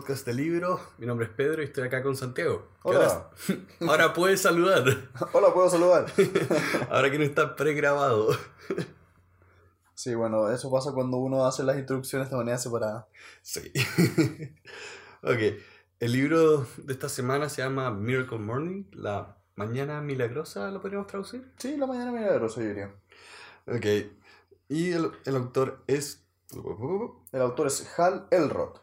podcast de libro. Mi nombre es Pedro y estoy acá con Santiago. Hola. Ahora, ahora puedes saludar. Hola, ¿puedo saludar? Ahora que no está pregrabado. Sí, bueno, eso pasa cuando uno hace las introducciones de manera separada. Sí. ok. El libro de esta semana se llama Miracle Morning, la mañana milagrosa, ¿lo podríamos traducir? Sí, la mañana milagrosa, yo diría. Ok. Y el, el autor es... El autor es Hal Elrod.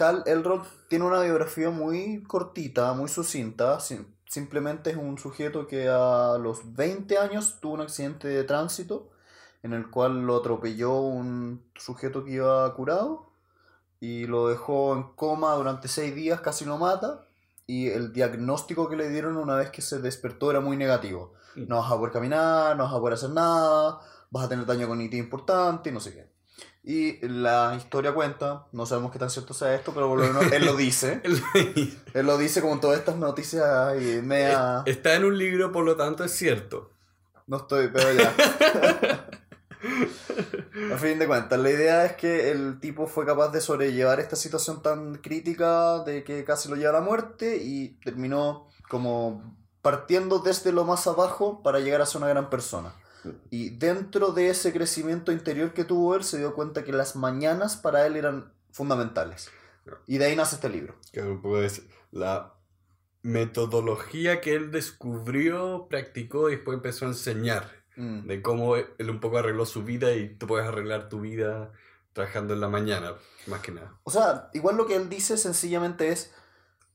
Hal Elrod tiene una biografía muy cortita, muy sucinta. sim- Simplemente es un sujeto que a los 20 años tuvo un accidente de tránsito en el cual lo atropelló un sujeto que iba curado y lo dejó en coma durante 6 días, casi lo mata. Y el diagnóstico que le dieron una vez que se despertó era muy negativo. No vas a poder caminar, no vas a poder hacer nada, vas a tener daño cognitivo importante y no sé qué. Y la historia cuenta, no sabemos qué tan cierto sea esto, pero por lo menos él lo dice. Él lo dice como todas estas noticias y media... Está en un libro, por lo tanto es cierto. No estoy, pero ya. A fin de cuentas, la idea es que el tipo fue capaz de sobrellevar esta situación tan crítica de que casi lo lleva a la muerte y terminó como partiendo desde lo más abajo para llegar a ser una gran persona. Y dentro de ese crecimiento interior que tuvo él, se dio cuenta que las mañanas para él eran fundamentales. Y de ahí nace este libro. Que un poco es la metodología que él descubrió, practicó y después empezó a enseñar. Mm. De cómo él un poco arregló su vida y tú puedes arreglar tu vida trabajando en la mañana, más que nada. O sea, igual lo que él dice sencillamente es,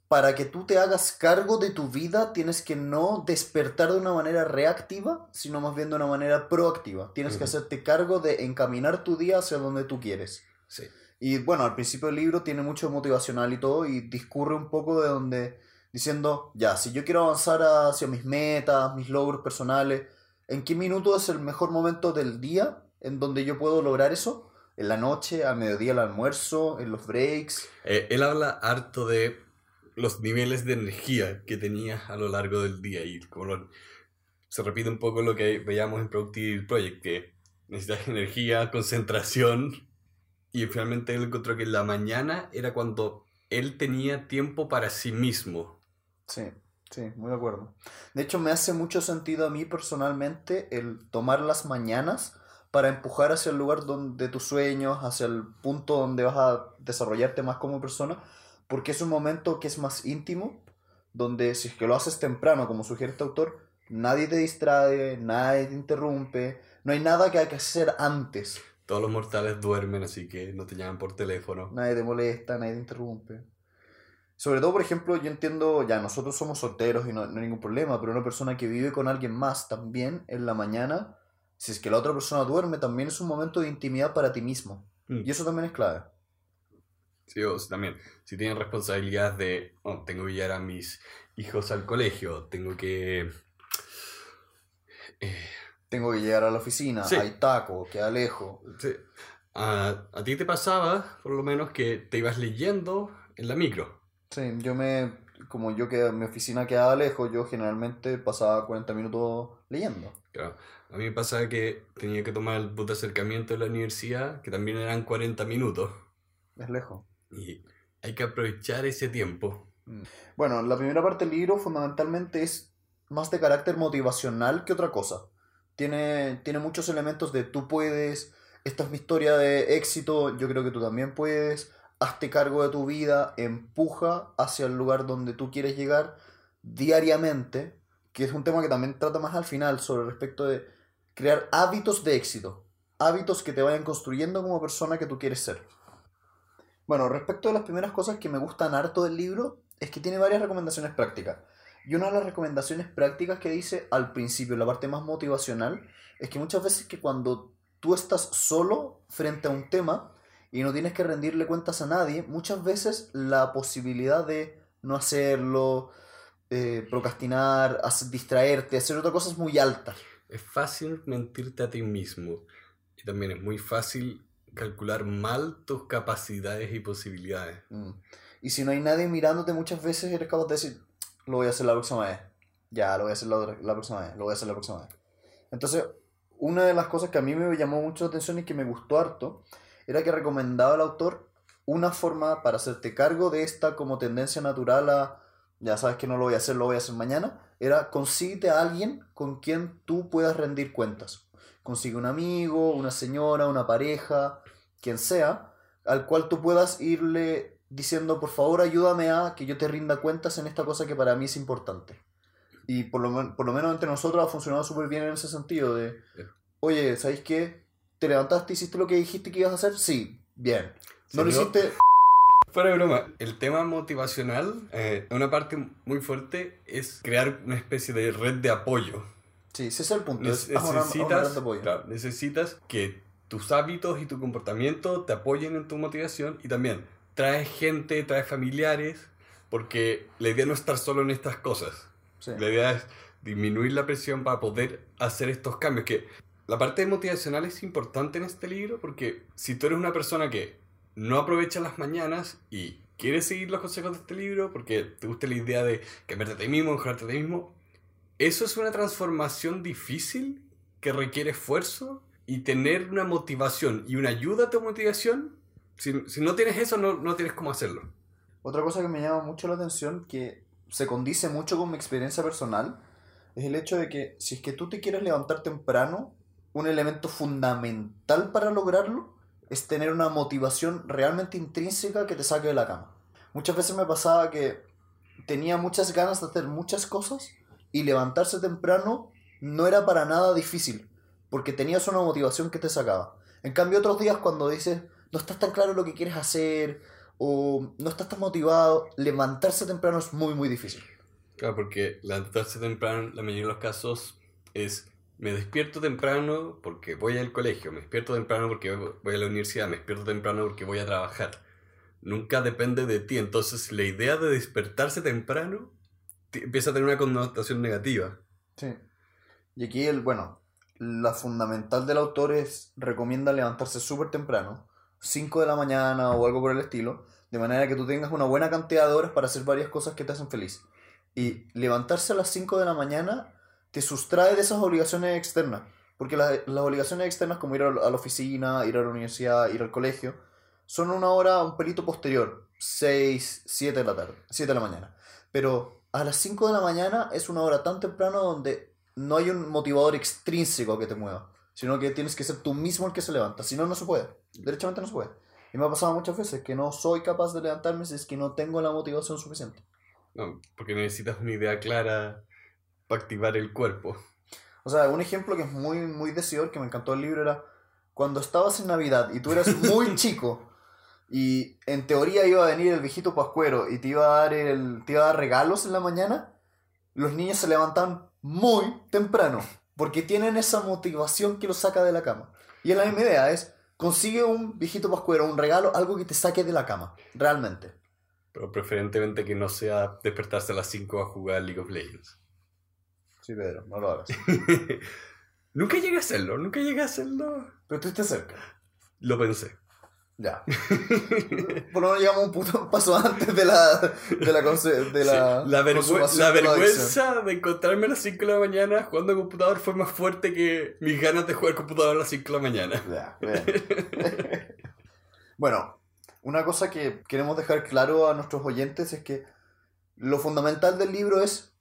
para que tú te hagas cargo de tu vida, tienes que no despertar de una manera reactiva, sino más bien de una manera proactiva. Tienes que hacerte cargo de encaminar tu día hacia donde tú quieres. Sí. Y bueno, al principio del libro tiene mucho motivacional y todo, y discurre un poco de donde, diciendo, ya, si yo quiero avanzar hacia mis metas, mis logros personales, ¿en qué minuto es el mejor momento del día en donde yo puedo lograr eso? En la noche, al mediodía, al almuerzo, en los breaks. Eh, él habla harto de los niveles de energía que tenía a lo largo del día y como se repite un poco lo que veíamos en Productive Project, que necesitas energía, concentración y finalmente él encontró que la mañana era cuando él tenía tiempo para sí mismo. Sí, sí, muy de acuerdo. De hecho, me hace mucho sentido a mí personalmente el tomar las mañanas para empujar hacia el lugar donde tus sueños, hacia el punto donde vas a desarrollarte más como persona, porque es un momento que es más íntimo, donde si es que lo haces temprano, como sugiere este autor, nadie te distrae, nadie te interrumpe, no hay nada que hay que hacer antes, Todos los mortales duermen, así que no te llaman por teléfono. nadie te molesta, nadie te interrumpe. Sobre todo, por ejemplo, yo entiendo, ya nosotros somos solteros y no, no hay ningún problema, pero una persona que vive con alguien más también en la mañana, si es que la otra persona duerme, también es un momento de intimidad para ti mismo. Mm. Y eso también es clave. Sí, o sea, también, si tienen responsabilidad de, oh, tengo que llevar a mis hijos al colegio, tengo que... eh, Tengo que llegar a la oficina, Sí. hay taco, queda lejos. sí. A, a ti te pasaba, por lo menos, que te ibas leyendo en la micro. Sí, yo me, como yo que mi oficina quedaba lejos, yo generalmente pasaba 40 minutos leyendo. Claro. A mí me pasaba que tenía que tomar el bus de acercamiento de la universidad, que también eran 40 minutos. Es lejos. Y hay que aprovechar ese tiempo. Bueno, la primera parte del libro fundamentalmente es más de carácter motivacional que otra cosa. Tiene, tiene muchos elementos de tú puedes, esta es mi historia de éxito, yo creo que tú también puedes, hazte cargo de tu vida, empuja hacia el lugar donde tú quieres llegar diariamente, que es un tema que también trata más al final sobre respecto de crear hábitos de éxito, hábitos que te vayan construyendo como persona que tú quieres ser. Bueno, respecto de las primeras cosas que me gustan harto del libro, es que tiene varias recomendaciones prácticas. Y una de las recomendaciones prácticas que dice al principio, la parte más motivacional, es que muchas veces que cuando tú estás solo frente a un tema y no tienes que rendirle cuentas a nadie, muchas veces la posibilidad de no hacerlo, eh, procrastinar, distraerte, hacer otra cosa es muy alta. Es fácil mentirte a ti mismo. Y también es muy fácil calcular mal tus capacidades y posibilidades. Mm. Y si no hay nadie mirándote, muchas veces eres capaz de decir, lo voy a hacer la próxima vez. Ya, lo voy a hacer la, otra- próxima vez, lo voy a hacer la próxima vez. Entonces, una de las cosas que a mí me llamó mucho la atención y que me gustó harto, era que recomendaba el autor una forma para hacerte cargo de esta como tendencia natural a, ya sabes que no lo voy a hacer, lo voy a hacer mañana, era consíguete a alguien con quien tú puedas rendir cuentas. Consigue un amigo, una señora, una pareja, quien sea, al cual tú puedas irle diciendo, por favor, ayúdame a que yo te rinda cuentas en esta cosa que para mí es importante. Y por lo, por lo menos entre nosotros ha funcionado súper bien en ese sentido de, oye, ¿sabéis qué? ¿Te levantaste y hiciste lo que dijiste que ibas a hacer? Sí, bien. No lo hiciste... Fuera de broma, el tema motivacional, eh, una parte muy fuerte es crear una especie de red de apoyo. Sí, ese es el punto. es- Neces- haz una- haz una red necesitas, de apoyo. claro, necesitas que tus hábitos y tu comportamiento te apoyen en tu motivación y también traes gente, traes familiares, porque la idea no es estar solo en estas cosas. Sí. La idea es disminuir la presión para poder hacer estos cambios. Que la parte motivacional es importante en este libro porque si tú eres una persona que no aprovecha las mañanas y quieres seguir los consejos de este libro porque te gusta la idea de cambiarte a ti mismo, mejorarte a ti mismo, eso es una transformación difícil que requiere esfuerzo y tener una motivación y una ayuda a tu motivación. Si, si no tienes eso, no, no tienes cómo hacerlo. Otra cosa que me llama mucho la atención, que se condice mucho con mi experiencia personal, es el hecho de que si es que tú te quieres levantar temprano, un elemento fundamental para lograrlo es tener una motivación realmente intrínseca que te saque de la cama. Muchas veces me pasaba que tenía muchas ganas de hacer muchas cosas y levantarse temprano no era para nada difícil, porque tenías una motivación que te sacaba. En cambio, otros días cuando dices, no estás tan claro lo que quieres hacer, o no estás tan motivado, levantarse temprano es muy, muy difícil. Claro, porque levantarse temprano, la mayoría de los casos, es me despierto temprano porque voy al colegio, me despierto temprano porque voy a la universidad, me despierto temprano porque voy a trabajar. Nunca depende de ti. Entonces, la idea de despertarse temprano te- empieza a tener una connotación negativa. Sí. Y aquí, el, bueno, la fundamental del autor es, recomienda levantarse súper temprano, 5 de la mañana o algo por el estilo, de manera que tú tengas una buena cantidad de horas para hacer varias cosas que te hacen feliz. Y levantarse a las 5 de la mañana te sustrae de esas obligaciones externas, porque la- las obligaciones externas como ir a la a la oficina, ir a la universidad, ir al colegio, son una hora un pelito posterior, 6, 7 de la tarde, 7 de la mañana. Pero a las 5 de la mañana es una hora tan temprano donde no hay un motivador extrínseco que te mueva, sino que tienes que ser tú mismo el que se levanta. Si no, no se puede. Derechamente no se puede. Y me ha pasado muchas veces que no soy capaz de levantarme si es que no tengo la motivación suficiente. No, porque necesitas una idea clara para activar el cuerpo. O sea, un ejemplo que es muy, muy decidor, que me encantó el libro, era cuando estabas en Navidad y tú eras muy chico y en teoría iba a venir el viejito pascuero y te iba a dar, el, te iba a dar regalos en la mañana, los niños se levantan muy temprano porque tienen esa motivación que los saca de la cama. Y la misma idea, es consigue un viejito pascuero, un regalo, algo que te saque de la cama, realmente. Pero preferentemente que no sea despertarse a las 5 a jugar League of Legends. Sí, Pedro, no lo hagas. nunca llegué a hacerlo, nunca llegué a hacerlo. Pero tú estás cerca. Lo pensé. Ya. Por lo menos llegamos un puto paso antes de la, de la, de la, Sí, la, consumación la vergüenza de encontrarme a las 5 de la mañana jugando computador fue más fuerte que mis ganas de jugar computador a las 5 de la mañana. Ya, bien. bueno, una cosa que queremos dejar claro a nuestros oyentes es que lo fundamental del libro es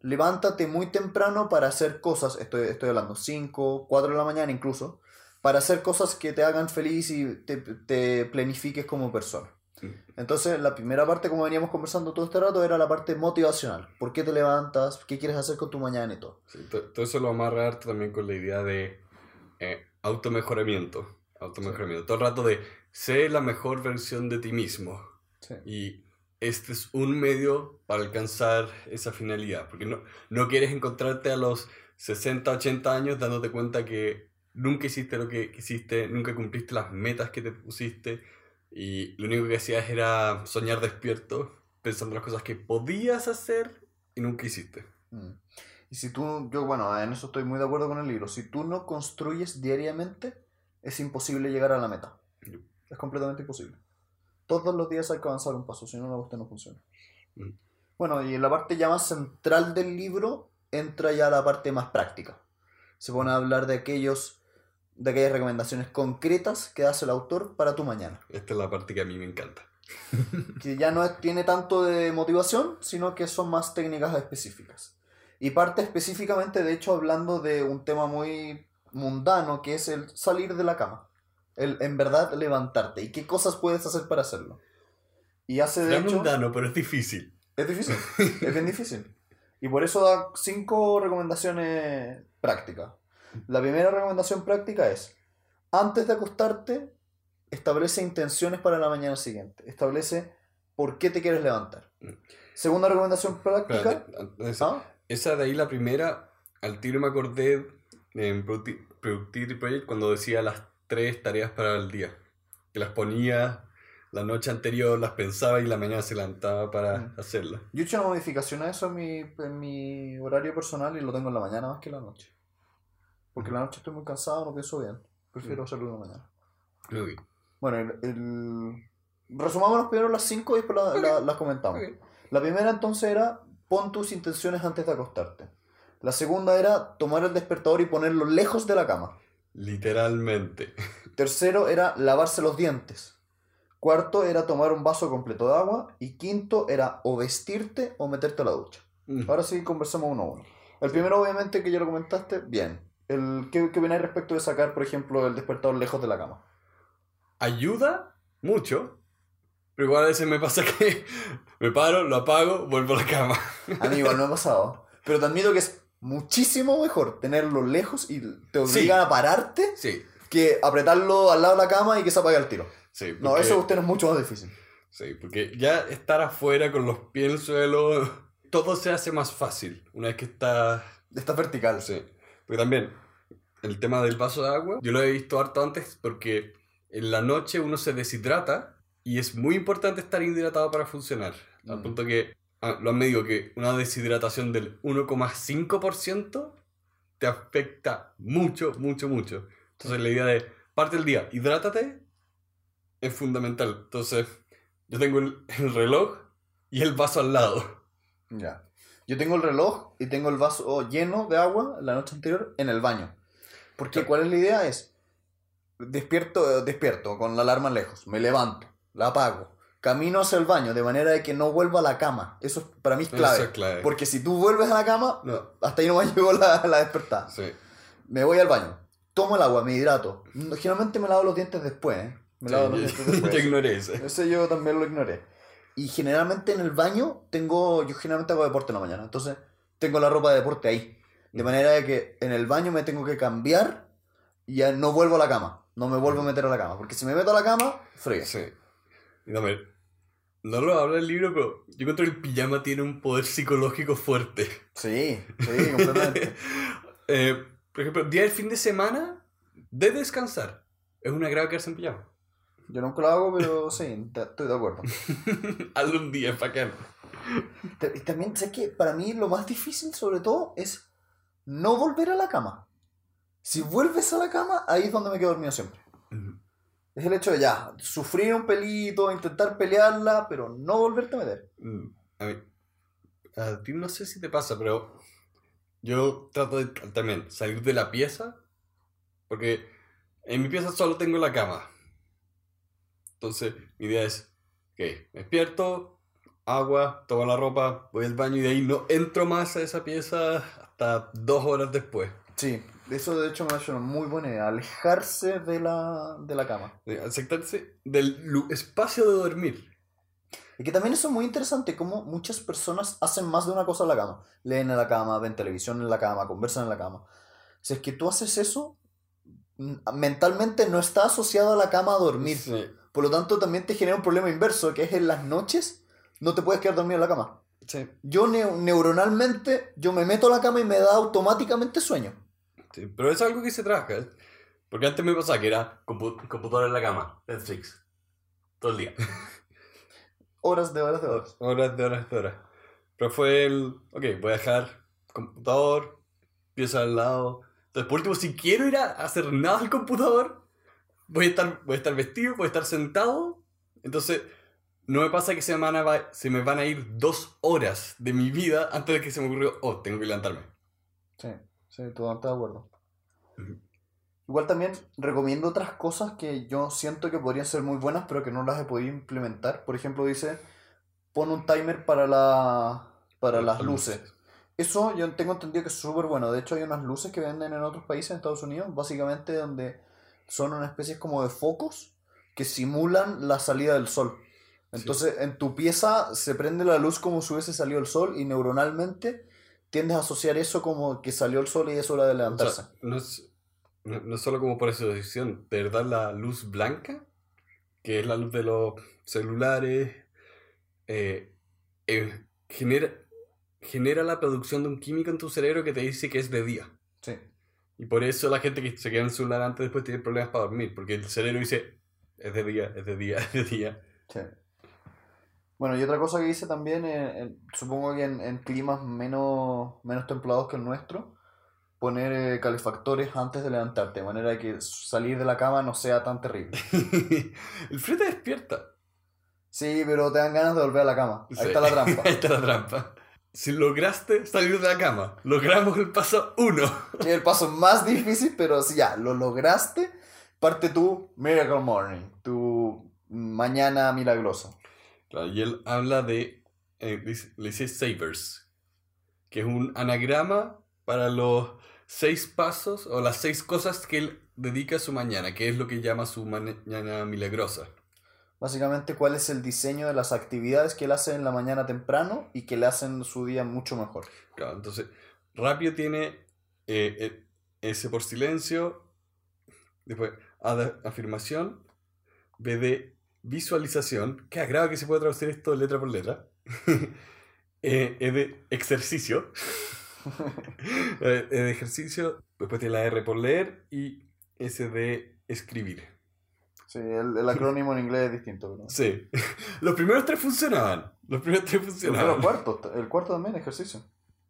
levántate muy temprano para hacer cosas, estoy, estoy hablando 5, 4 de la mañana incluso, para hacer cosas que te hagan feliz y te, te planifiques como persona. Entonces, la primera parte, como veníamos conversando todo este rato, era la parte motivacional. ¿Por qué te levantas? ¿Qué quieres hacer con tu mañana y todo? Sí, to- todo eso lo amarra harto también con la idea de eh, automejoramiento. Automejoramiento. Todo el rato de sé la mejor versión de ti mismo. Sí. Y este es un medio para alcanzar esa finalidad. Porque no, no quieres encontrarte a los 60, 80 años dándote cuenta que nunca hiciste lo que quisiste, nunca cumpliste las metas que te pusiste. Y lo único que hacías era soñar despierto, pensando las cosas que podías hacer y nunca hiciste. Mm. Y si tú, yo bueno, en eso estoy muy de acuerdo con el libro, si tú no construyes diariamente, es imposible llegar a la meta. Es completamente imposible. Todos los días hay que avanzar un paso, si no, la cuestión no funciona. Mm. Bueno, y en la parte ya más central del libro entra ya la parte más práctica. Se pone a hablar de aquellos de aquellas recomendaciones concretas que hace el autor para tu mañana. Esta es la parte que a mí me encanta. que ya no tiene tanto de motivación, sino que son más técnicas específicas. Y parte específicamente, de hecho, hablando de un tema muy mundano, que es el salir de la cama. El en verdad levantarte. ¿Y qué cosas puedes hacer para hacerlo? Y hace de Es hecho... mundano, pero es difícil. Es difícil, es bien difícil. Y por eso da cinco recomendaciones prácticas. La primera recomendación práctica es, antes de acostarte, establece intenciones para la mañana siguiente. Establece por qué te quieres levantar. Segunda recomendación práctica. Eso, ¿ah? Esa de ahí, la primera, al tiro me acordé en Producti- Productivity Project cuando decía las tres tareas para el día. Que las ponía la noche anterior, las pensaba y la mañana se levantaba para Mm. hacerlas. Yo he hecho una modificación a eso en mi, en mi horario personal y lo tengo en la mañana más que en la noche. Porque la noche estoy muy cansado, no pienso bien. Prefiero hacerlo la mañana. Ok. Bueno, el, el- resumámonos primero las cinco y después la- la- las comentamos. Ok. La primera entonces era pon tus intenciones antes de acostarte. La segunda era tomar el despertador y ponerlo lejos de la cama. Literalmente. Tercero era lavarse los dientes. Cuarto era tomar un vaso completo de agua. Y quinto era o vestirte o meterte a la ducha. Mm. Ahora sí conversamos uno a uno. El primero, obviamente, que ya lo comentaste, bien. El, ¿qué, ¿Qué opináis respecto de sacar, por ejemplo, el despertador lejos de la cama? Ayuda mucho, pero igual a veces me pasa que me paro, lo apago, vuelvo a la cama. A mí igual me ha pasado. Pero te admito que es muchísimo mejor tenerlo lejos y te obliga a pararte Sí, que apretarlo al lado de la cama y que se apague el tiro. sí. No, eso usted es mucho más difícil. Sí, porque ya estar afuera con los pies en el suelo, todo se hace más fácil una vez que estás Está vertical. Sí. Porque también, el tema del vaso de agua, yo lo he visto harto antes porque en la noche uno se deshidrata y es muy importante estar hidratado para funcionar. Al Mm. punto que ah, lo han medido que una deshidratación del 1,5% te afecta mucho, mucho, mucho. Entonces la idea de parte del día, hidrátate, es fundamental. Entonces, yo tengo el, el reloj y el vaso al lado. Ya. Yo tengo el reloj y tengo el vaso lleno de agua la noche anterior en el baño. Porque cuál es la idea es despierto despierto con la alarma lejos, me levanto, la apago, camino hacia el baño de manera de que no vuelva a la cama. Eso es- para mí es clave. Eso es clave. Porque si tú vuelves a la cama, No, hasta ahí no me llegó la, la despertada. sí. Me voy al baño, tomo el agua, me hidrato. Generalmente me lavo los dientes después, ¿eh? Me Sí, lavo los yo- dientes después. yo ignoré eso. Ese yo también lo ignoré. Y generalmente en el baño tengo, yo generalmente hago deporte en la mañana, entonces tengo la ropa de deporte ahí. De Mm. manera de que en el baño me tengo que cambiar y ya no vuelvo a la cama. No me vuelvo a meter a la cama. Porque si me meto a la cama, frío. Sí. A ver, no lo habla el libro, pero yo encuentro que el pijama tiene un poder psicológico fuerte. Sí, sí, completamente. Eh, por ejemplo, día del fin de semana de descansar. Es una grave quedarse en pijama. Yo nunca lo hago, pero sí, estoy de acuerdo. Hazlo un día, es bacán. Y también sé que para mí lo más difícil, sobre todo, es no volver a la cama. Si vuelves a la cama, ahí es donde me quedo dormido siempre. Es el hecho de ya, sufrir un pelito, intentar pelearla, pero no volverte a meter. Mm, A mí, a ti no sé si te pasa, pero yo trato de también salir de la pieza, porque en mi pieza solo tengo la cama. Entonces, mi idea es, ok, me despierto, agua, tomo la ropa, voy al baño y de ahí no entro más a esa pieza hasta dos horas después. Sí, eso de hecho me ha hecho una muy buena idea, alejarse de la, de la cama. Aceptarse del espacio de dormir. Y que también eso es muy interesante, como muchas personas hacen más de una cosa en la cama. Leen en la cama, ven televisión en la cama, conversan en la cama. Si es que tú haces eso, mm, mentalmente no está asociado a la cama a dormir. Sí, Por lo tanto, también te genera un problema inverso, que es en las noches no te puedes quedar dormido en la cama. sí, Yo neu- neuronalmente, yo me meto a la cama y me da automáticamente sueño. sí, pero es algo que se trabaja. ¿eh? Porque antes me pasaba que era compu- computadora en la cama, Netflix, todo el día. Horas de horas de horas. Horas de horas de horas. Pero fue el, ok, voy a dejar computador, pieza al lado. Entonces, por último, si quiero ir a hacer nada al computador, voy a estar, voy a estar vestido, voy a estar sentado. Entonces, no me pasa que se me, van a, se me van a ir dos horas de mi vida antes de que se me ocurrió, oh, tengo que levantarme. Sí, sí, totalmente de acuerdo. Igual también recomiendo otras cosas que yo siento que podrían ser muy buenas, pero que no las he podido implementar. Por ejemplo, dice, pon un timer para, la, para las luces. Eso yo tengo entendido que es súper bueno. De hecho, hay unas luces que venden en otros países, en Estados Unidos, básicamente donde son una especie como de focos que simulan la salida del sol. Entonces, en tu pieza se prende la luz como si hubiese salido el sol y neuronalmente tiendes a asociar eso como que salió el sol y es hora de levantarse. no, es, no, solo como por asociación, de verdad la luz blanca, que es la luz de los celulares, eh, eh, genera, genera la producción de un químico en tu cerebro que te dice que es de día. Sí. Y por eso la gente que se queda en el celular antes después tiene problemas para dormir, porque el cerebro dice, es de día, es de día, es de día. Sí. Bueno, y otra cosa que dice también, eh, supongo que en, climas menos, menos templados que el nuestro, poner eh, calefactores antes de levantarte, de manera que salir de la cama no sea tan terrible. el frío te despierta. Sí, pero te dan ganas de volver a la cama. Ahí está la trampa. Ahí está la trampa. Si lograste salir de la cama, logramos el paso uno. Es el paso más difícil, pero si ya lo lograste, parte tu Miracle Morning, tu mañana milagrosa y él habla de, eh, le dice Savers, que es un anagrama para los seis pasos o las seis cosas que él dedica a su mañana, que es lo que llama su mañana milagrosa. Básicamente, cuál es el diseño de las actividades que él hace en la mañana temprano y que le hacen su día mucho mejor. Claro, entonces, rápido tiene eh, eh, ese por silencio, después afirmación, BD visualización, que agrado que se pueda traducir esto letra por letra, eh, es de ejercicio. Eh, de ejercicio, después tiene la R por leer y S de escribir. Sí, el, acrónimo en inglés es distinto. ¿no? Sí. Los primeros tres funcionaban. Los primeros tres funcionaban. El cuarto, el cuarto también, ejercicio.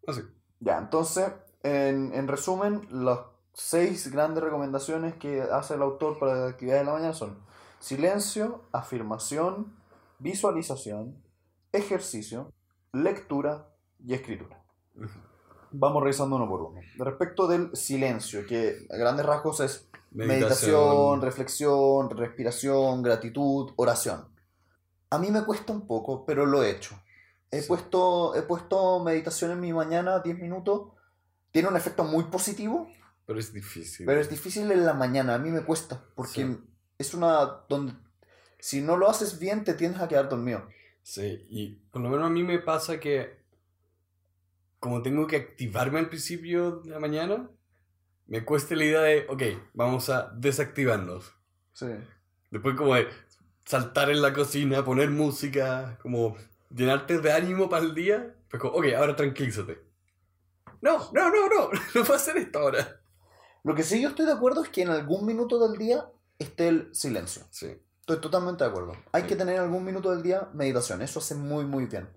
Ah, sí. Ya, entonces, en, en resumen, las seis grandes recomendaciones que hace el autor para las actividades de la mañana son Silencio, afirmación, visualización, ejercicio, lectura y escritura. Vamos revisando uno por uno. Respecto del silencio, que a grandes rasgos es meditación, reflexión, respiración, gratitud, oración. A mí me cuesta un poco, pero lo he hecho. He, puesto, he puesto meditación en mi mañana, 10 minutos. Tiene un efecto muy positivo. Pero es difícil. Pero es difícil en la mañana. A mí me cuesta. Porque es una donde si no lo haces bien te tienes a quedar dormido. Sí, y por lo menos a mí me pasa que como tengo que activarme al principio de la mañana, me cuesta la idea de, ok, vamos a desactivarnos. Sí. Después como de saltar en la cocina, poner música, como llenarte de ánimo para el día, pues como, ok, ahora tranquilízate. No, no, no, no, no puedo hacer esto ahora. Lo que sí yo estoy de acuerdo es que en algún minuto del día esté el silencio. Sí. Estoy totalmente de acuerdo. Hay que tener algún minuto del día meditación. Eso hace muy, muy bien.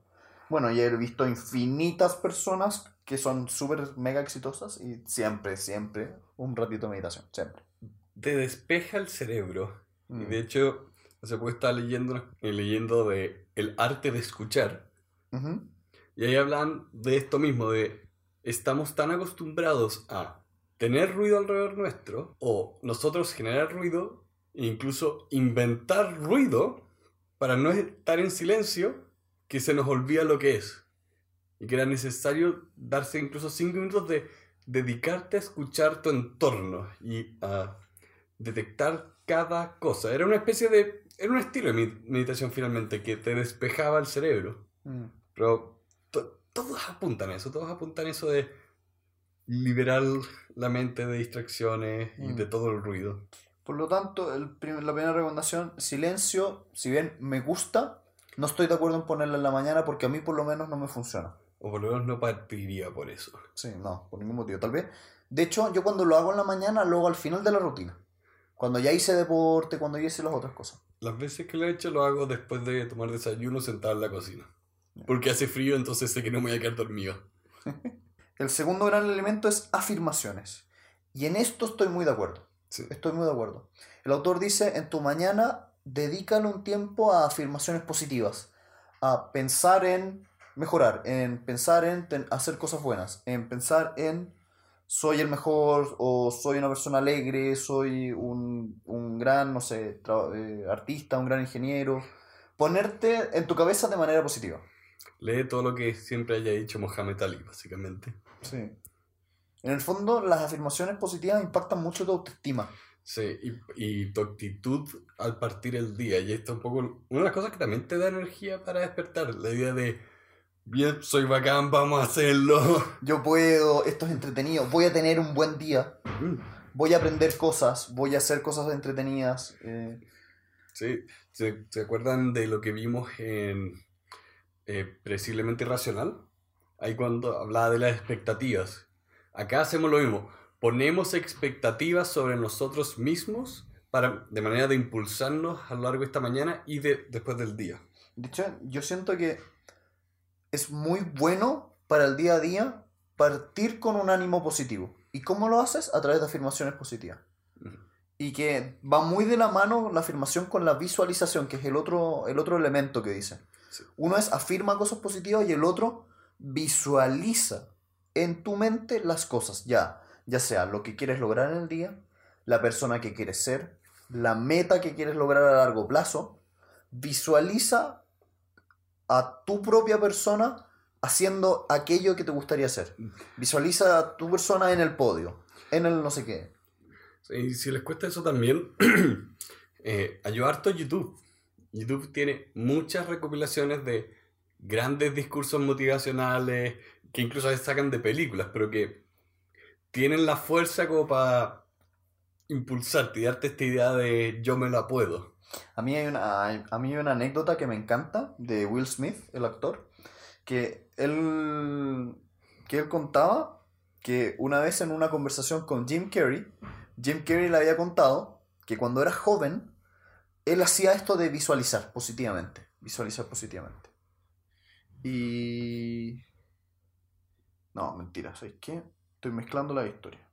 Bueno, ya he visto infinitas personas que son súper mega exitosas y siempre, siempre un ratito de meditación. Siempre. Te despeja el cerebro. Y de mm. hecho, se puede estar leyendo, leyendo de el arte de escuchar. Y ahí hablan de esto mismo, de estamos tan acostumbrados a tener ruido alrededor nuestro o nosotros generar ruido e incluso inventar ruido para no estar en silencio que se nos olvida lo que es. Y que era necesario darse incluso cinco minutos de dedicarte a escuchar tu entorno y a detectar cada cosa. Era una especie de... Era un estilo de meditación finalmente que te despejaba el cerebro. Mm. Pero todos apuntan a eso, todos apuntan a eso de liberar la mente de distracciones y de mm. todo el ruido. Por lo tanto, el la primera recomendación, silencio, si bien me gusta, no estoy de acuerdo en ponerla en la mañana porque a mí por lo menos no me funciona. O por lo menos no partiría por eso. Sí, no, por ningún motivo. Tal vez. De hecho, yo cuando lo hago en la mañana, lo hago al final de la rutina. Cuando ya hice deporte, cuando ya hice las otras cosas. Las veces que lo he hecho lo hago después de tomar desayuno sentado en la cocina. Porque hace frío, entonces sé que no me voy a quedar dormido. El segundo gran elemento es afirmaciones. Y en esto estoy muy de acuerdo. Estoy muy de acuerdo. El autor dice, en tu mañana, dedícale un tiempo a afirmaciones positivas, a pensar en mejorar, en pensar en hacer cosas buenas, en pensar en soy el mejor o soy una persona alegre, soy un, un gran, no sé, eh, artista, un gran ingeniero. Ponerte en tu cabeza de manera positiva. Lee todo lo que siempre haya dicho Mohamed Ali, básicamente. Sí. En el fondo, las afirmaciones positivas impactan mucho tu autoestima. Sí, y, y tu actitud al partir el día. Y esto es un poco una de las cosas que también te da energía para despertar. La idea de, bien, soy bacán, vamos a hacerlo. Yo puedo, esto es entretenido, voy a tener un buen día, Mm, voy a aprender cosas, voy a hacer cosas entretenidas. eh, Sí, ¿se, se acuerdan de lo que vimos en eh, Precisamente Irracional? Ahí cuando hablaba de las expectativas. Acá hacemos lo mismo. Ponemos expectativas sobre nosotros mismos para, de manera de impulsarnos a lo largo de esta mañana y de, después del día. De hecho, yo siento que es muy bueno para el día a día partir con un ánimo positivo. ¿Y cómo lo haces? A través de afirmaciones positivas. Y que va muy de la mano la afirmación con la visualización, que es el otro, el otro elemento que dice. Sí. Uno es afirma cosas positivas y el otro visualiza en tu mente las cosas, ya, ya sea lo que quieres lograr en el día, la persona que quieres ser, la meta que quieres lograr a largo plazo. Visualiza a tu propia persona haciendo aquello que te gustaría hacer. Visualiza a tu persona en el podio, en el no sé qué. Y si les cuesta eso también, eh, harto YouTube. YouTube tiene muchas recopilaciones de grandes discursos motivacionales que incluso a veces sacan de películas, pero que tienen la fuerza como para impulsarte y darte esta idea de yo me la puedo. A mí, hay una, a mí hay una anécdota que me encanta de Will Smith, el actor, que él, que él contaba que una vez en una conversación con Jim Carrey, Jim Carrey le había contado que cuando era joven, él hacía esto de visualizar positivamente, visualizar positivamente. Y... No, mentira, ¿sabes qué? Estoy mezclando la historia.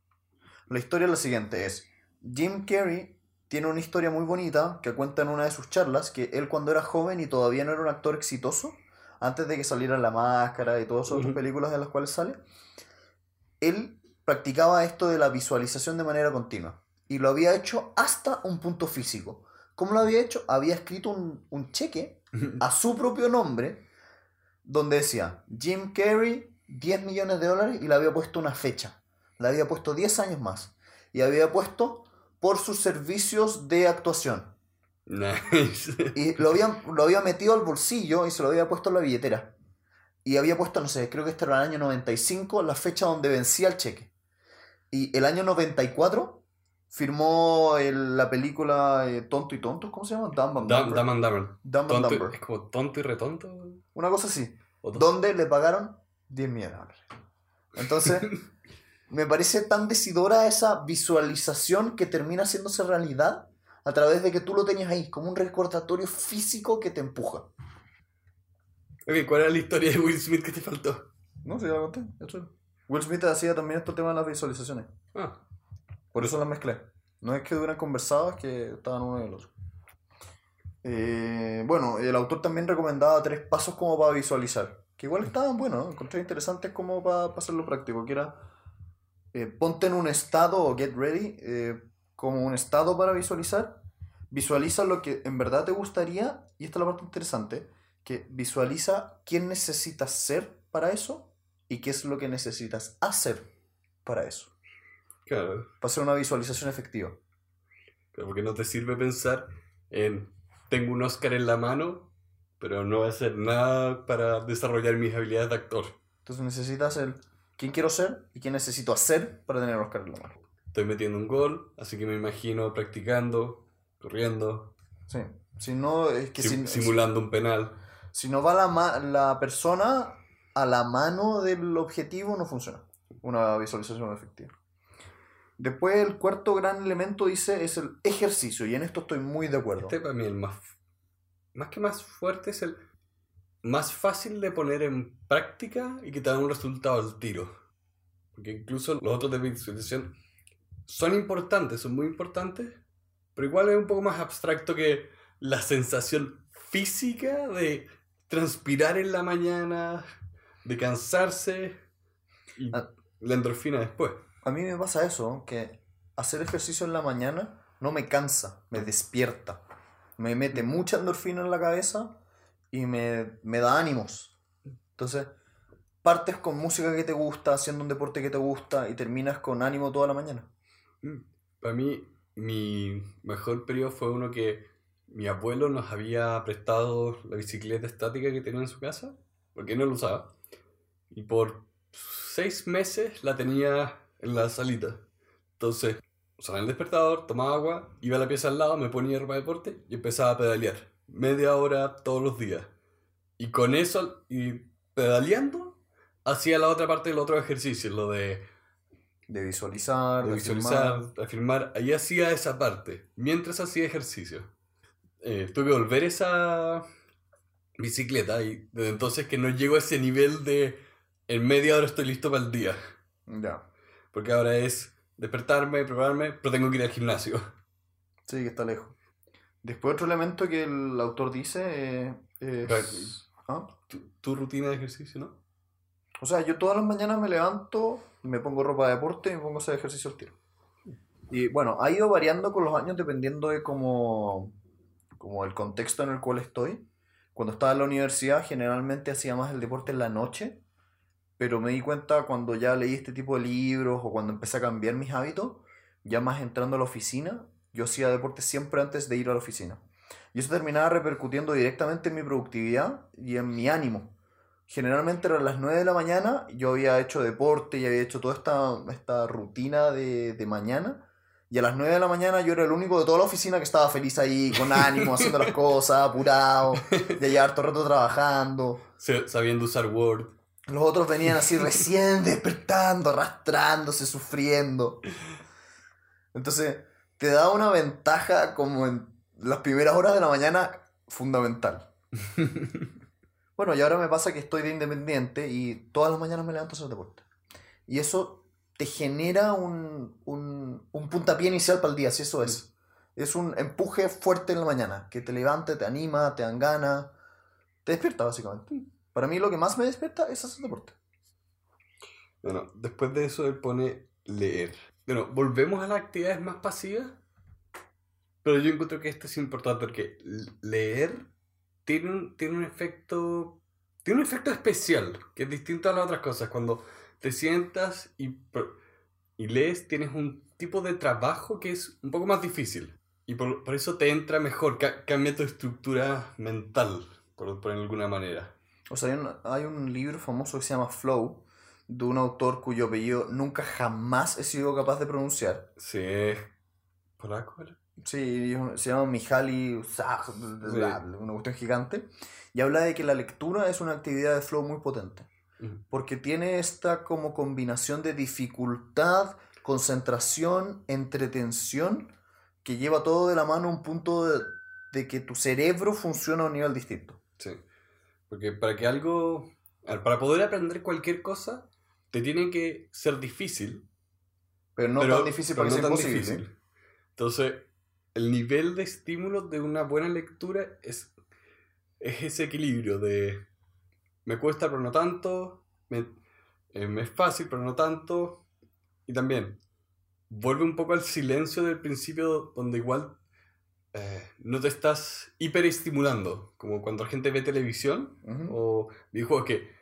La historia es la siguiente, es Jim Carrey tiene una historia muy bonita que cuenta en una de sus charlas que él cuando era joven y todavía no era un actor exitoso, antes de que saliera La Máscara y todas esas otras Ujú. películas de las cuales sale, él practicaba esto de la visualización de manera continua y lo había hecho hasta un punto físico. ¿Cómo lo había hecho? Había escrito un, un cheque a su propio nombre donde decía Jim Carrey 10 millones de dólares y le había puesto una fecha. Le había puesto 10 años más. Y había puesto por sus servicios de actuación. Nice. Y lo había, lo había metido al bolsillo y se lo había puesto en la billetera. Y había puesto, no sé, creo que este era el año 95, la fecha donde vencía el cheque. Y el año 94 firmó el- la película eh, Tonto y Tonto, ¿cómo se llama? Dumb and Dumb, Dumber. Dumb and Dumber. Dumb and Dumber. es como tonto y retonto. Una cosa así. donde le pagaron 10 millones de dólares. Entonces, me parece tan decidora esa visualización que termina haciéndose realidad a través de que tú lo tenías ahí, como un recordatorio físico que te empuja. Ok, ¿cuál era la historia de Will Smith que te faltó? No, sí, ya lo conté. eso. Will Smith hacía también este tema de las visualizaciones. Ah, Por eso las mezclé. No es que hubieran conversado, es que estaban uno y el otro. Eh, bueno, el autor también recomendaba tres pasos como para visualizar. Que igual estaban buenos, ¿no? encontré interesantes como para, para hacerlo práctico. Que era, eh, ponte en un estado o get ready, eh, como un estado para visualizar. Visualiza lo que en verdad te gustaría, y esta es la parte interesante, que visualiza quién necesitas ser para eso y qué es lo que necesitas hacer para eso claro. para hacer una visualización efectiva. Pero porque no te sirve pensar en tengo un Oscar en la mano, pero no voy a hacer nada para desarrollar mis habilidades de actor. Entonces necesitas el quién quiero ser y qué necesito hacer para tener Oscar en la mano. Estoy metiendo un gol, así que me imagino practicando, corriendo, Sí. Si no, es que sim- si, simulando un penal. si no va la, ma- la persona a la mano del objetivo, no funciona. Una visualización efectiva. Después el cuarto gran elemento dice es el ejercicio y en esto estoy muy de acuerdo. Este para mí el más, más que más fuerte es el más fácil de poner en práctica y que te da un resultado al tiro. Porque incluso los otros de visualización son importantes, son muy importantes, pero igual es un poco más abstracto que la sensación física de transpirar en la mañana, de cansarse y Ah. la endorfina después. A mí me pasa eso, que hacer ejercicio en la mañana no me cansa, me despierta. Me mete mucha endorfina en la cabeza y me, me da ánimos. Entonces, partes con música que te gusta, haciendo un deporte que te gusta y terminas con ánimo toda la mañana. Mm, Para mí, mi mejor periodo fue uno que mi abuelo nos había prestado la bicicleta estática que tenía en su casa, porque no lo usaba. Y por seis meses la tenía en la salita. Entonces, usaba el despertador, tomaba agua, iba a la pieza al lado, me ponía ropa de deporte y empezaba a pedalear. Media hora todos los días. Y con eso, y pedaleando, hacía la otra parte del otro ejercicio, lo de De visualizar, de visualizar, filmar. de afirmar, ahí hacía esa parte, mientras hacía ejercicio. Eh, tuve que volver esa bicicleta y desde entonces que no llego a ese nivel de en media hora estoy listo para el día. Ya. Porque ahora es despertarme, prepararme, pero tengo que ir al gimnasio. Sí, que está lejos. Después otro elemento que el autor dice eh, es... Pero- ¿Ah? ¿Tu, tu rutina de ejercicio, no? O sea, yo todas las mañanas me levanto, me pongo ropa de deporte y me pongo a hacer ejercicio al tiro. Y bueno, ha ido variando con los años dependiendo de cómo, como el contexto en el cual estoy. Cuando estaba en la universidad generalmente hacía más el deporte en la noche, pero me di cuenta cuando ya leí este tipo de libros o cuando empecé a cambiar mis hábitos, ya más entrando a la oficina, yo hacía deporte siempre antes de ir a la oficina. Y eso terminaba repercutiendo directamente en mi productividad y en mi ánimo generalmente eran las 9 de la mañana, yo había hecho deporte y había hecho toda esta, esta rutina de, de mañana. Y a las 9 de la mañana yo era el único de toda la oficina que estaba feliz ahí, con ánimo, haciendo las cosas, apurado, ya llevar todo el rato trabajando. Sabiendo usar Word. Los otros venían así recién despertando, arrastrándose, sufriendo. Entonces, te da una ventaja como en las primeras horas de la mañana fundamental. Bueno, y ahora me pasa que estoy de independiente y todas las mañanas me levanto a hacer deporte. Y eso te genera un, un, un puntapié inicial para el día, si eso es. Es un empuje fuerte en la mañana, que te levanta, te anima, te dan ganas, te despierta básicamente. Para mí lo que más me despierta es hacer deporte. Bueno, después de eso él pone leer. Bueno, volvemos a las actividades más pasivas. Pero yo encuentro que esto es importante porque leer tiene un, tiene un efecto. Tiene un efecto especial, que es distinto a las otras cosas. Cuando te sientas y, y lees, tienes un tipo de trabajo que es un poco más difícil. Y por, por eso te entra mejor, ca- cambia tu estructura mental, por, por alguna manera. O sea, hay un, hay un libro famoso que se llama Flow, de un autor cuyo apellido nunca jamás he sido capaz de pronunciar. Sí, polaco. Sí, se llama Mihaly Csikszentmihalyi, una cuestión gigante. Y habla de que la lectura es una actividad de flow muy potente. Porque tiene esta como combinación de dificultad, concentración, entretención, que lleva todo de la mano a un punto de, de que tu cerebro funciona a un nivel distinto. Sí. Porque para que algo. Para poder aprender cualquier cosa, te tiene que ser difícil. Pero no pero- tan difícil pero para que no sea tan imposible. difícil. Entonces, el nivel de estímulo de una buena lectura es, es ese equilibrio de. Me cuesta, pero no tanto. Me, eh, me es fácil, pero no tanto. Y también, vuelve un poco al silencio del principio, donde igual eh, no te estás hiperestimulando, como cuando la gente ve televisión Ujú. o videojuegos que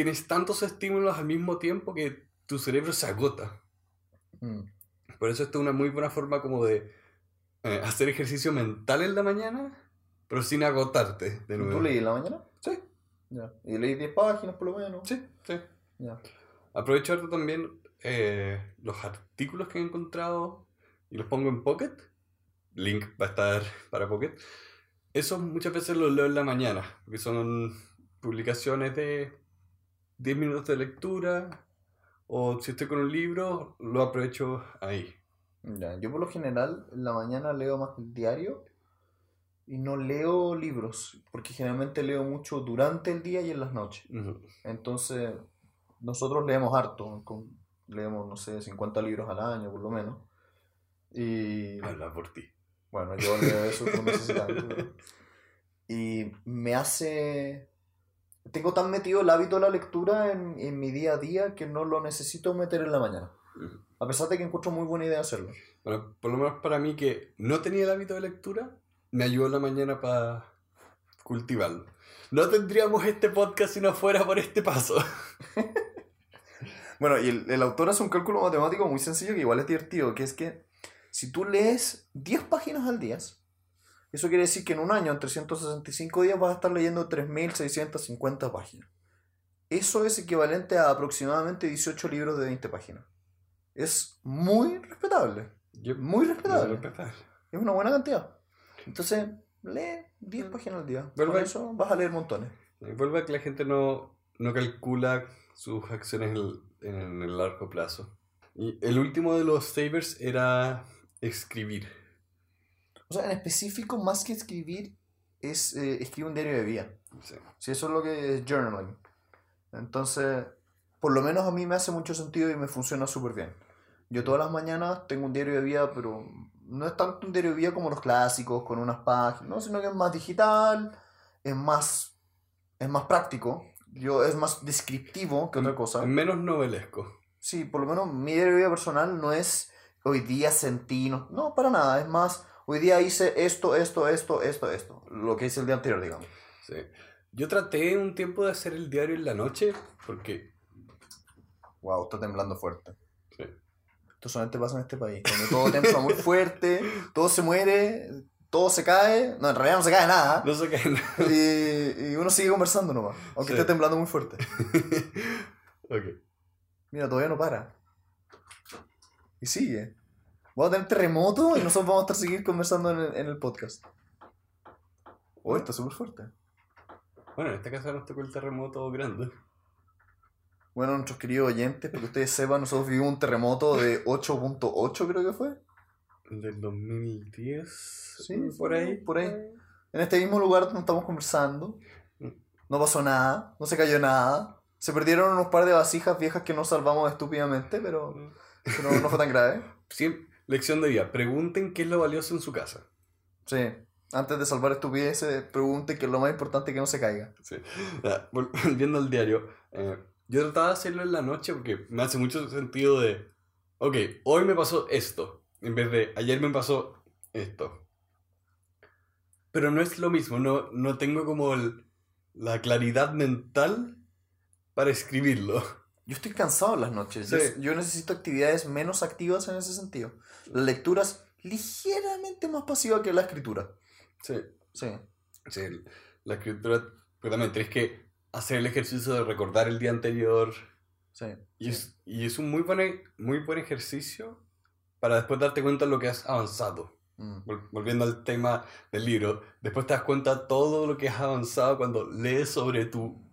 tienes tantos estímulos al mismo tiempo que tu cerebro se agota. Mm. Por eso esto es una muy buena forma como de eh, hacer ejercicio mental en la mañana, pero sin agotarte de nuevo. ¿Tú leí en la mañana? Sí, Ya. Y leí 10 páginas por lo menos. sí, sí. Ya. Aprovecho también eh, los artículos que he encontrado y los pongo en Pocket. Link va a estar para Pocket. Esos muchas veces los leo en la mañana, porque son publicaciones de 10 minutos de lectura, o si estoy con un libro, lo aprovecho ahí. Ya, Yo por lo general en la mañana leo más el diario y no leo libros, porque generalmente leo mucho durante el día y en las noches. Entonces, nosotros leemos harto, con- leemos, no sé, 50 libros al año por lo menos. Y Habla por ti. bueno, yo leo eso con necesidad. Y me hace... Tengo tan metido el hábito de la lectura en, en mi día a día que no lo necesito meter en la mañana. A pesar de que encuentro muy buena idea hacerlo. Bueno, por lo menos para mí que no tenía el hábito de lectura, me ayudó en la mañana para cultivarlo. No tendríamos este podcast si no fuera por este paso. Bueno, y el, el autor hace un cálculo matemático muy sencillo que igual es divertido, que es que si tú lees 10 páginas al día, eso quiere decir que en un año, en 365 días, vas a estar leyendo 3.650 páginas. Eso es equivalente a aproximadamente 18 libros de 20 páginas. Es muy respetable. Muy respetable. respetable. Es una buena cantidad. Entonces, lee 10 páginas al día. Pero Con eso vas a leer montones. Y Vuelve a que la gente no, no calcula sus acciones en el, en el largo plazo. Y el último de los savers era escribir. O sea, en específico, más que escribir, es eh, escribir un diario de vida. Sí. Si eso es lo que es journaling. Entonces, por lo menos a mí me hace mucho sentido y me funciona súper bien. Yo todas las mañanas tengo un diario de vida, pero no es tanto un diario de vida como los clásicos, con unas páginas, ¿no? sino que es más digital, es más, es más práctico, yo, es más descriptivo que otra cosa. Menos novelesco. Sí, por lo menos mi diario de vida personal no es hoy día sentí, no, no, para nada, es más, hoy día hice esto, esto, esto, esto, esto, lo que hice el día anterior, digamos. Sí. Yo traté un tiempo de hacer el diario en la noche porque... Wow, está temblando fuerte. Sí. Esto solamente pasa en este país, donde todo tembla muy fuerte, todo se muere, todo se cae, no, en realidad no se cae nada, No sé qué... y, y uno sigue conversando nomás, aunque Sí. esté temblando muy fuerte. ok. Mira, todavía no para. Y sigue. Vamos a tener terremoto y nosotros vamos a estar seguir conversando en el, en el podcast. Oh, está súper fuerte. Bueno, en esta casa nos tocó el terremoto grande. Bueno, nuestros queridos oyentes, para que ustedes sepan, nosotros vivimos un terremoto de 8.8 creo que fue. Del 2010. Sí, por ahí. por ahí. En este mismo lugar donde estamos conversando. No pasó nada, no se cayó nada. Se perdieron unos par de vasijas viejas que nos salvamos estúpidamente, pero, pero no fue tan grave. Siem- lección de vida. Pregunten qué es lo valioso en su casa. Sí, antes de salvar estupideces, pregunten que es lo más importante que no se caiga. Sí. Ya, vol- Volviendo al diario. eh, yo trataba de hacerlo en la noche porque me hace mucho sentido de... Ok, hoy me pasó esto. En vez de ayer me pasó esto. Pero no es lo mismo. No, no tengo como el- la claridad mental para escribirlo. Yo estoy cansado en las noches. Yo, Sí. yo necesito actividades menos activas en ese sentido. La lectura es ligeramente más pasiva que la escritura. Sí. Sí. Sí, la escritura, pero también tienes que hacer el ejercicio de recordar el día anterior. Sí. Y es, y es un muy buen, muy buen ejercicio para después darte cuenta de lo que has avanzado. Mm. Vol- Volviendo al tema del libro, después te das cuenta todo lo que has avanzado cuando lees sobre tu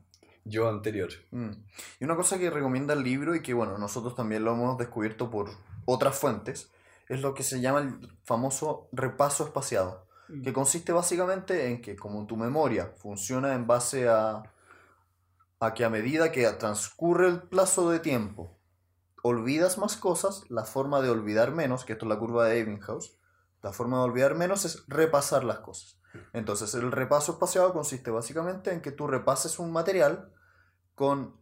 yo anterior. Mm. Y una cosa que recomienda el libro y que, bueno, nosotros también lo hemos descubierto por otras fuentes, es lo que se llama el famoso repaso espaciado, que consiste básicamente en que como tu memoria funciona en base a, a que a medida que transcurre el plazo de tiempo, olvidas más cosas, la forma de olvidar menos, que esto es la curva de Ebbinghaus, la forma de olvidar menos es repasar las cosas. Entonces el repaso espaciado consiste básicamente en que tú repases un material con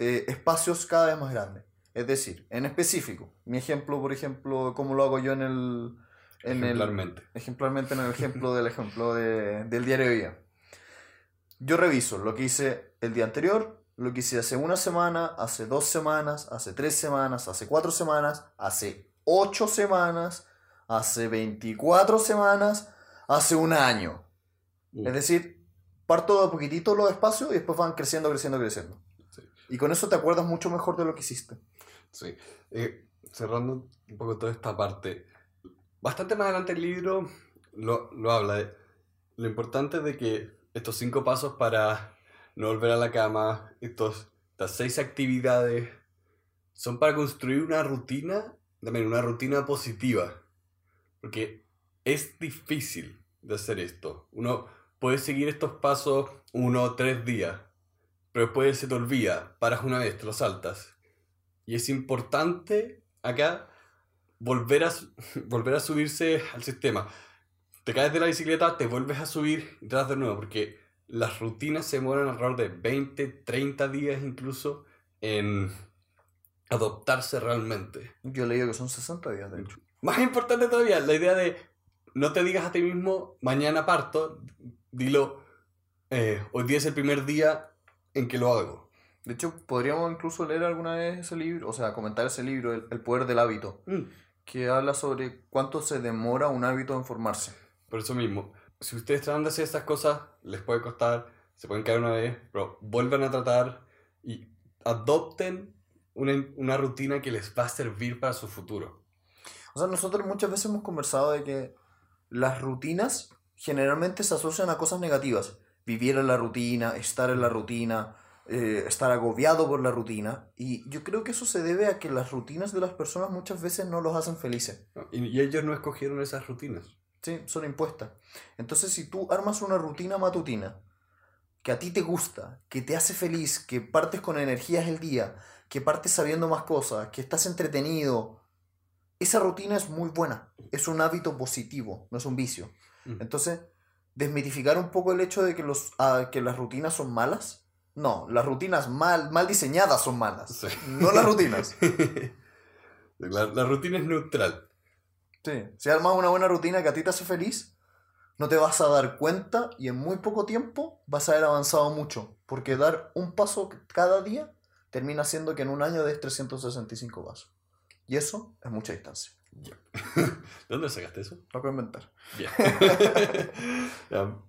eh, espacios cada vez más grandes. Es decir, en específico, mi ejemplo, por ejemplo, como lo hago yo en el... En el Ejemplarmente. ejemplarmente en el ejemplo del ejemplo de- del diario de día. Yo reviso lo que hice el día anterior, lo que hice hace una semana, hace dos semanas, hace tres semanas, hace cuatro semanas, hace ocho semanas, hace 24 semanas, hace un año. Es decir, parto de a poquitito los espacios y después van creciendo, creciendo, creciendo. Sí. Y con eso te acuerdas mucho mejor de lo que hiciste. Sí. Eh, cerrando un poco toda esta parte. Bastante más adelante el libro lo, lo habla de lo importante de que estos cinco pasos para no volver a la cama, estos, estas seis actividades, son para construir una rutina, también una rutina positiva. Porque es difícil de hacer esto. Uno puede seguir estos pasos uno o tres días, pero después se te olvida, paras una vez, te lo saltas. Y es importante acá volver a, volver a subirse al sistema. Te caes de la bicicleta, te vuelves a subir y tratas de nuevo, porque las rutinas se demoran alrededor de 20, 30 días incluso en, adoptarse realmente. Yo he leído que son 60 días, de hecho. Más importante todavía, la idea de no te digas a ti mismo, mañana parto, dilo, eh, hoy día es el primer día en que lo hago. De hecho, podríamos incluso leer alguna vez ese libro, o sea, comentar ese libro, El, el poder del hábito, Mm, que habla sobre cuánto se demora un hábito en formarse. Por eso mismo, si ustedes tratan de hacer estas cosas, les puede costar, se pueden caer una vez, pero vuelvan a tratar y adopten una, una rutina que les va a servir para su futuro. O sea, nosotros muchas veces hemos conversado de que las rutinas generalmente se asocian a cosas negativas. Vivir en la rutina, estar en la rutina, eh, estar agobiado por la rutina. Y yo creo que eso se debe a que las rutinas de las personas muchas veces no los hacen felices. y ellos no escogieron esas rutinas. Sí, son impuestas. Entonces, si tú armas una rutina matutina que a ti te gusta, que te hace feliz, que partes con energías el día, que partes sabiendo más cosas, que estás entretenido, esa rutina es muy buena. Es un hábito positivo, no es un vicio. Mm. Entonces, desmitificar un poco el hecho de que, los, ah, que las rutinas son malas. No, las rutinas mal, mal diseñadas son malas. Sí. No las rutinas. La, la rutina es neutral. Sí. Si armas una buena rutina que a ti te hace feliz, no te vas a dar cuenta y en muy poco tiempo vas a haber avanzado mucho. Porque dar un paso cada día termina siendo que en un año des 365 pasos. Y eso es mucha distancia. ¿De dónde sacaste eso? Lo puedo inventar. Bien. Ya.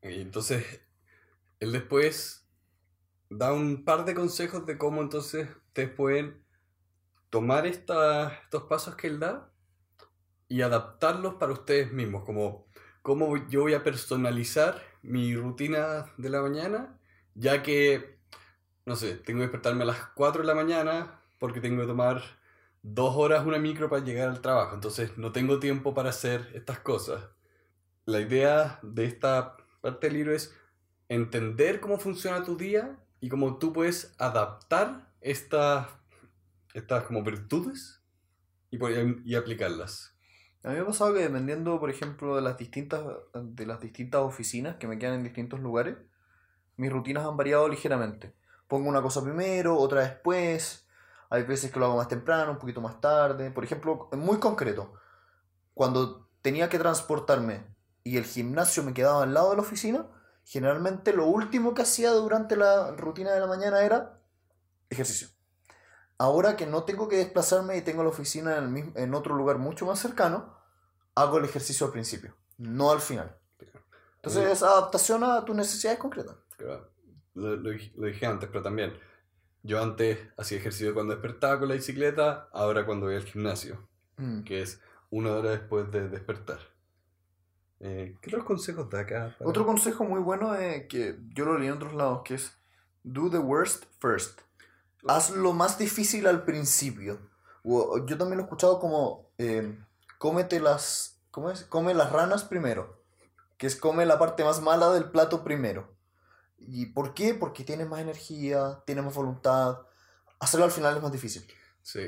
Y entonces, él después da un par de consejos de cómo entonces ustedes pueden tomar esta- estos pasos que él da y adaptarlos para ustedes mismos, como cómo yo voy a personalizar mi rutina de la mañana, ya que, no sé, tengo que despertarme a las 4 de la mañana porque tengo que tomar dos horas una micro para llegar al trabajo, entonces no tengo tiempo para hacer estas cosas. La idea de esta parte del libro es entender cómo funciona tu día y cómo tú puedes adaptar estas, estas como virtudes y, por- y aplicarlas. A mí me ha pasado que dependiendo, por ejemplo, de las distintas, de las distintas oficinas que me quedan en distintos lugares, mis rutinas han variado ligeramente. Pongo una cosa primero, otra después. Hay veces que lo hago más temprano, un poquito más tarde. Por ejemplo, muy concreto, cuando tenía que transportarme y el gimnasio me quedaba al lado de la oficina, generalmente lo último que hacía durante la rutina de la mañana era ejercicio. Ahora que no tengo que desplazarme y tengo la oficina en, el mismo- en otro lugar mucho más cercano, hago el ejercicio al principio, no al final. Entonces es adaptación a tus necesidades concretas. Claro, Lo, lo dij- lo dije antes, pero también yo antes hacía ejercicio cuando despertaba con la bicicleta, ahora cuando voy al gimnasio, Mm. que es una hora después de despertar. Eh, ¿Qué otros consejos da acá? para- Otro consejo muy bueno eh, que yo lo leí en otros lados, que es do the worst first. Haz lo más difícil al principio. Yo también lo he escuchado como eh, cómete las, ¿cómo es? Come las ranas primero, que es come la parte más mala del plato primero. ¿Y por qué? Porque tienes más energía, tienes más voluntad. Hacerlo al final es más difícil. Sí.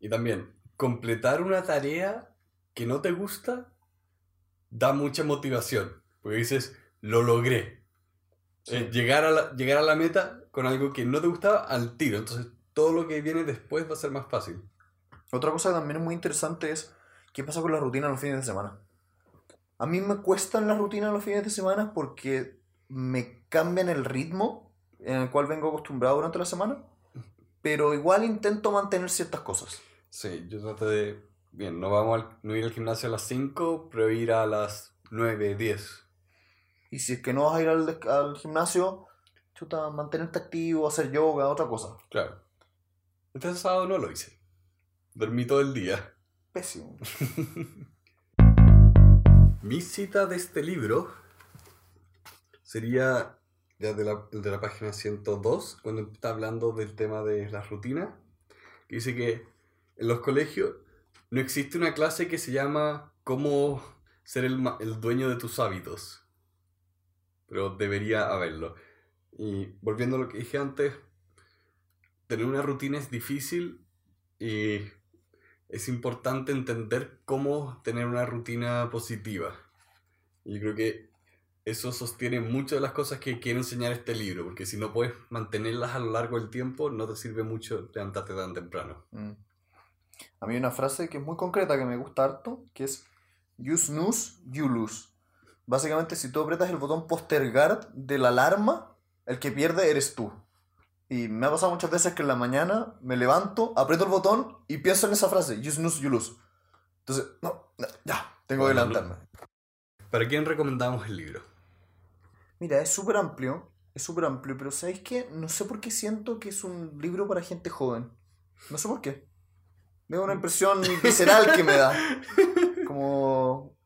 Y también, completar una tarea que no te gusta da mucha motivación. Porque dices, lo logré. Sí. Eh, llegar, a la, llegar a la meta con algo que no te gustaba al tiro. Entonces, todo lo que viene después va a ser más fácil. Otra cosa que también es muy interesante es qué pasa con la rutina los fines de semana. A mí me cuestan las rutinas los fines de semana porque me cambian el ritmo en el cual vengo acostumbrado durante la semana, pero igual intento mantener ciertas cosas. Sí, yo trato de... Bien, no vamos al, no ir al gimnasio a las 5, pero ir a las 9, 10. Y si es que no vas a ir al, al gimnasio, chuta, mantenerte activo, hacer yoga, otra cosa. Claro. Este sábado no lo hice. Dormí todo el día. Pésimo. Mi cita de este libro sería ya de la, de la página 102, cuando está hablando del tema de la rutina, que dice que en los colegios no existe una clase que se llama cómo ser el, dueño de tus hábitos, pero debería haberlo. Y volviendo a lo que dije antes, tener una rutina es difícil y es importante entender cómo tener una rutina positiva. Y creo que eso sostiene muchas de las cosas que quiere enseñar este libro, porque si no puedes mantenerlas a lo largo del tiempo, no te sirve mucho levantarte tan temprano. Mm. A mí hay una frase que es muy concreta que me gusta harto, que es You snooze, you lose. Básicamente, si tú apretas el botón postergar de la alarma, el que pierde eres tú. Y me ha pasado muchas veces que en la mañana me levanto, aprieto el botón y pienso en esa frase, you snooze, you lose. Entonces, no, no, ya, tengo que levantarme. ¿Para quién recomendamos el libro? Mira, es súper amplio, es súper amplio, pero ¿sabéis qué? No sé por qué siento que es un libro para gente joven. No sé por qué. Es una impresión visceral que me da. Como...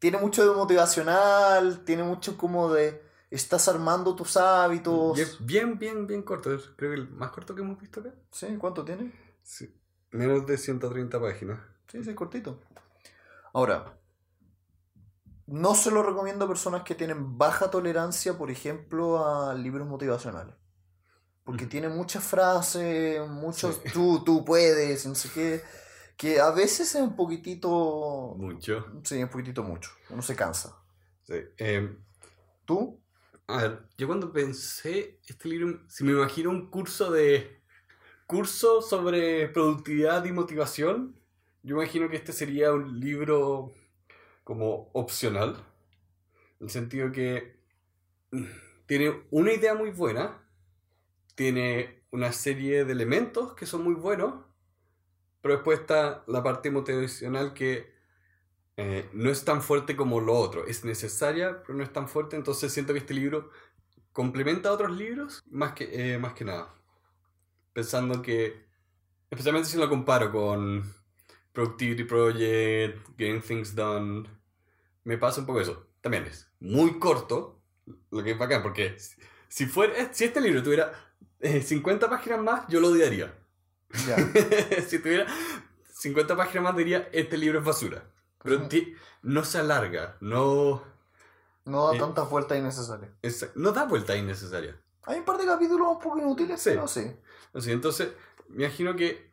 Tiene mucho de motivacional, tiene mucho como de... Estás armando tus hábitos. Bien, bien, bien corto. Creo que el más corto que hemos visto acá. ¿Sí? ¿Cuánto tiene? Sí. Menos de 130 páginas. Sí, sí, es cortito. Ahora, no se lo recomiendo a personas que tienen baja tolerancia, por ejemplo, a libros motivacionales. Porque Ujú. tiene muchas frases, muchos Sí. tú, tú puedes, no sé qué, que a veces es un poquitito, Mucho. sí, un poquitito mucho, uno se cansa. Sí. Eh, ¿Tú? a ver, yo cuando pensé este libro, si me imagino un curso de... Curso sobre productividad y motivación, yo imagino que este sería un libro como opcional. En el sentido que mm, tiene una idea muy buena, tiene una serie de elementos que son muy buenos, pero después está la parte motivacional que eh, no es tan fuerte como lo otro. Es necesaria, pero no es tan fuerte. Entonces siento que este libro complementa a otros libros más que, eh, más que nada. Pensando que, especialmente si lo comparo con Productivity Project, Getting Things Done, me pasa un poco eso. También es muy corto, lo que es bacán, porque si, fuera, eh, si este libro tuviera eh, 50 páginas más, yo lo odiaría. Si tuviera 50 páginas más, diría, este libro es basura. Pero no se alarga, no, No da Eh. tantas vueltas innecesarias. es- no da vuelta innecesaria. Hay un par de capítulos un poco inútiles, Sí. pero sí. Así, entonces, me imagino que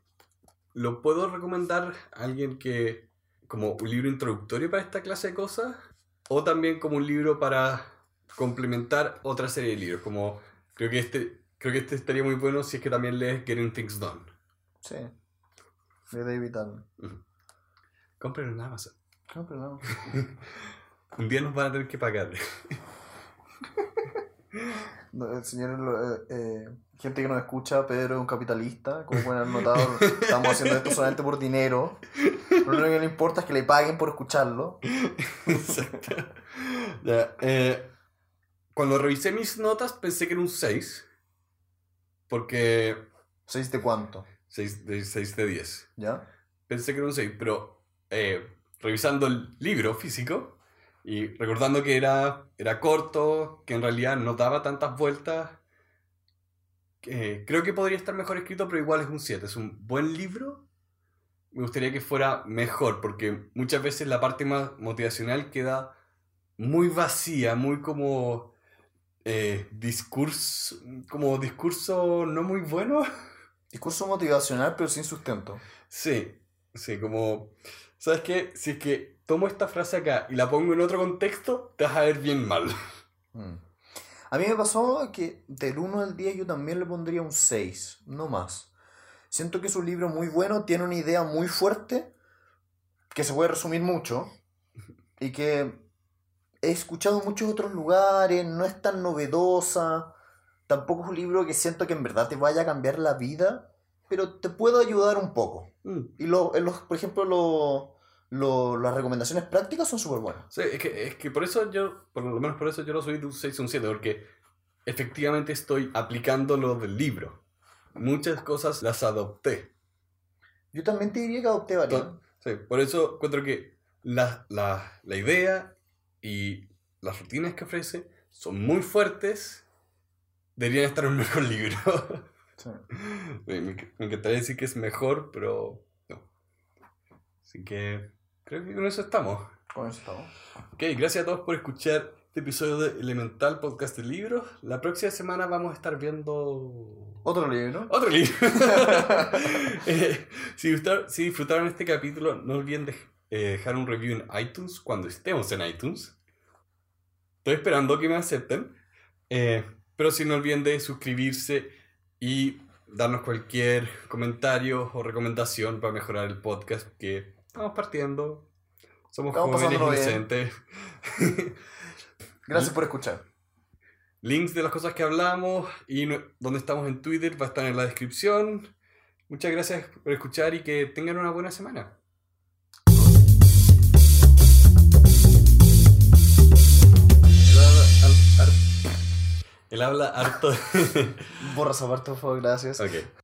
lo puedo recomendar a alguien que, como un libro introductorio para esta clase de cosas, o también como un libro para complementar otra serie de libros. Como creo que este, creo que este estaría muy bueno si es que también lees Getting Things Done. Sí. De David Allen. Cómprenlo en Amazon. Pero no. Un día nos van a tener que pagar. No, el señor, lo- eh, eh, gente que nos escucha, Pedro es un capitalista, como pueden haber notado, estamos haciendo esto solamente por dinero. Lo único que le importa es que le paguen por escucharlo. Exacto. Ya, eh, cuando revisé mis notas pensé que era un 6. Porque ¿Seis de cuánto? 6 de, 6 de 10. ¿Ya? Pensé que era un 6, pero eh, revisando el libro físico y recordando que era, era corto, que en realidad no daba tantas vueltas, eh, creo que podría estar mejor escrito, pero igual es un 7. Es un buen libro. Me gustaría que fuera mejor, porque muchas veces la parte más motivacional queda muy vacía, muy como eh, discurso, como discurso no muy bueno. Discurso motivacional, pero sin sustento. Sí, sí, como, ¿sabes qué? Si es que tomo esta frase acá y la pongo en otro contexto, te vas a ver bien mal. Mm. A mí me pasó que del 1 al 10 yo también le pondría un 6, no más. Siento que es un libro muy bueno, tiene una idea muy fuerte, que se puede resumir mucho, y que he escuchado en muchos otros lugares, no es tan novedosa, tampoco es un libro que siento que en verdad te vaya a cambiar la vida, pero te puede ayudar un poco. Mm, Y lo, en los, por ejemplo, lo- lo- las recomendaciones prácticas son súper buenas. Sí, es que, es que por eso yo, por lo menos por eso yo lo soy de un 6 a un 7, porque efectivamente estoy aplicando lo del libro. Muchas cosas las adopté. Yo también te diría que adopté varias. Sí, por eso encuentro que la, la, la idea y las rutinas que ofrece son muy fuertes. Deberían estar en un mejor libro. Sí. Me, me- me encantaría decir que es mejor, pero no. Así que creo que con eso estamos. Con eso estamos. Ok, gracias a todos por escuchar este episodio de Elemental Podcast de Libros. La próxima semana vamos a estar viendo Otro libro. otro libro. Eh, si, gustar- si disfrutaron este capítulo, no olviden de- eh, dejar un review en iTunes cuando estemos en iTunes. Estoy esperando que me acepten. Eh, pero si no olviden de suscribirse y darnos cualquier comentario o recomendación para mejorar el podcast que estamos partiendo. Somos Estamos jóvenes inocentes. Gracias por escuchar. Links de las cosas que hablamos y no- donde estamos en Twitter va a estar en la descripción. Muchas gracias por escuchar y que tengan una buena semana. El habla, harto. Borra esa parte, por favor, gracias. ok.